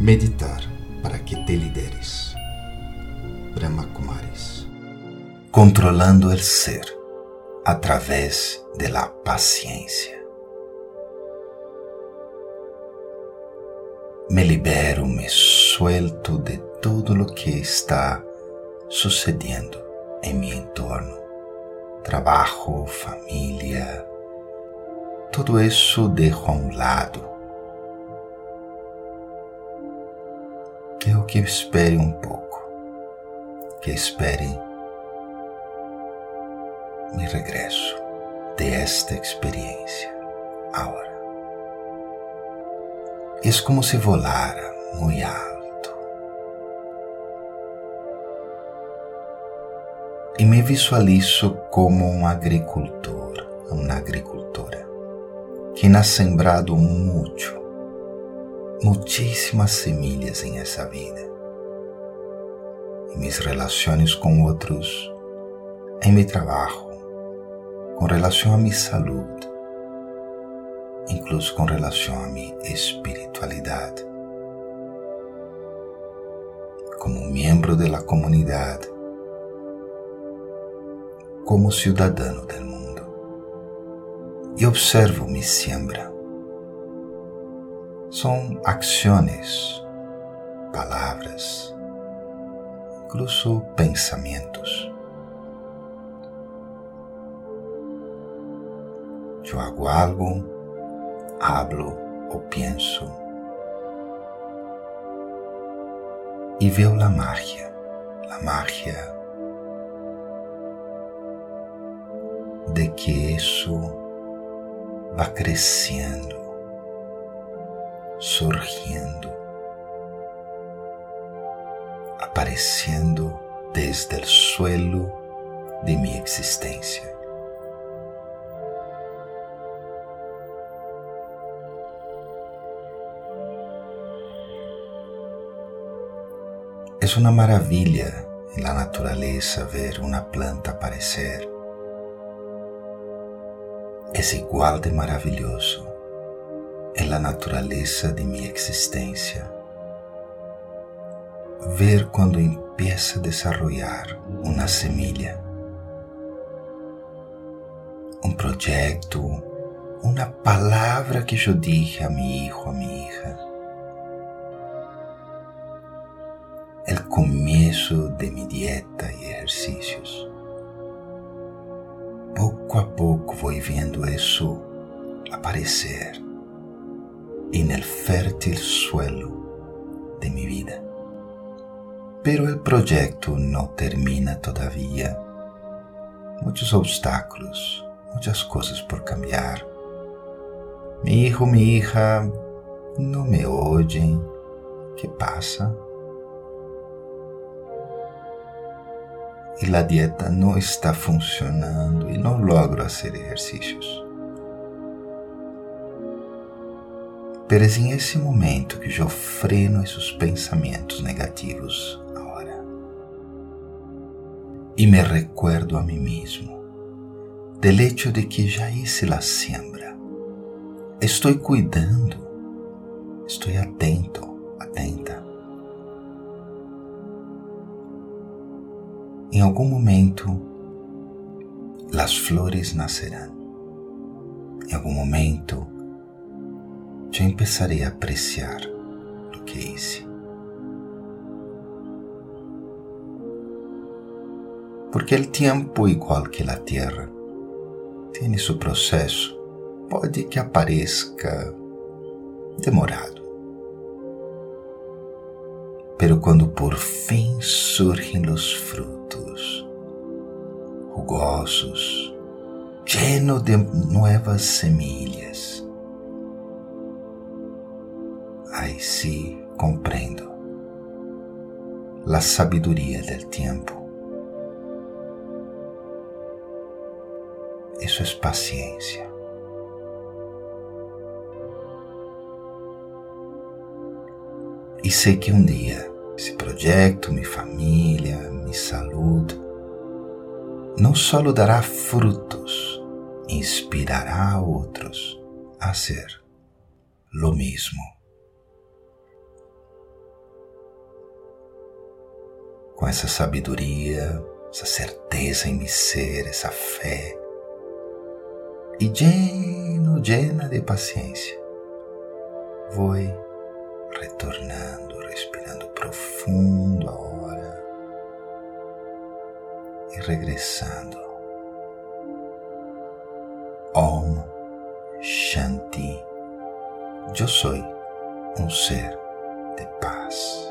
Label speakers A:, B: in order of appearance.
A: Meditar para que te lideres. Brahma Kumaris.
B: Controlando el ser a través de la paciencia. Me libero, me suelto de todo lo que está sucediendo en mi entorno. Trabajo, familia, todo isso dejo a um lado que eu que espere um pouco, que espere me regresso de esta experiência agora. É como se volara muito alto e me visualizo como um agricultor, uma agricultora que ha sembrado muito muitíssimas semilhas em essa vida. Em mis relações com outros, em meu trabalho, com relação a minha saúde, incluso com relação a minha espiritualidade. Como membro da comunidade, como cidadão do mundo. E observo mi siembra são acciones, palavras, incluso pensamentos. Eu hago algo, hablo ou penso e veo la magia, la magia de que isso va crescendo surgiendo, apareciendo desde el suelo de mi existencia. Es una maravilla en la naturaleza ver una planta aparecer. Es igual de maravilloso é a natureza de minha existência. Ver quando empieza a desarrollar uma semilla, um projeto, uma palavra que eu dije a mi hijo, a mi hija. El começo de mi dieta e exercícios. Pouco a pouco vou vendo isso aparecer en el fértil suelo de mi vida. Pero el proyecto no termina todavía. Muchos obstáculos, muchas cosas por cambiar. Mi hijo, mi hija no me oyen. ¿Qué pasa? Y la dieta no está funcionando y no logro hacer ejercicios. Esse momento que eu freno esses pensamentos negativos agora e me recuerdo a mim mesmo del hecho de que já hice la siembra. Estou cuidando, estou atento, atenta. Em algum momento, as flores nascerão. Em algum momento, ya empezaré a apreciar lo que hice. Porque el tiempo, igual que la tierra, tiene su proceso. Pode que aparezca demorado. Pero quando por fim surgem os frutos, rugosos, llenos de novas semillas, Aí sí comprendo la sabiduría del tiempo. Isso é paciência. E sei que um dia esse projeto, minha família, minha saúde, não só dará frutos, inspirará outros a ser lo mesmo. Com essa sabedoria, essa certeza em me ser, essa fé, e lleno, llena de paciência, vou retornando, respirando profundo agora e regressando. Om Shanti. Eu sou um ser de paz.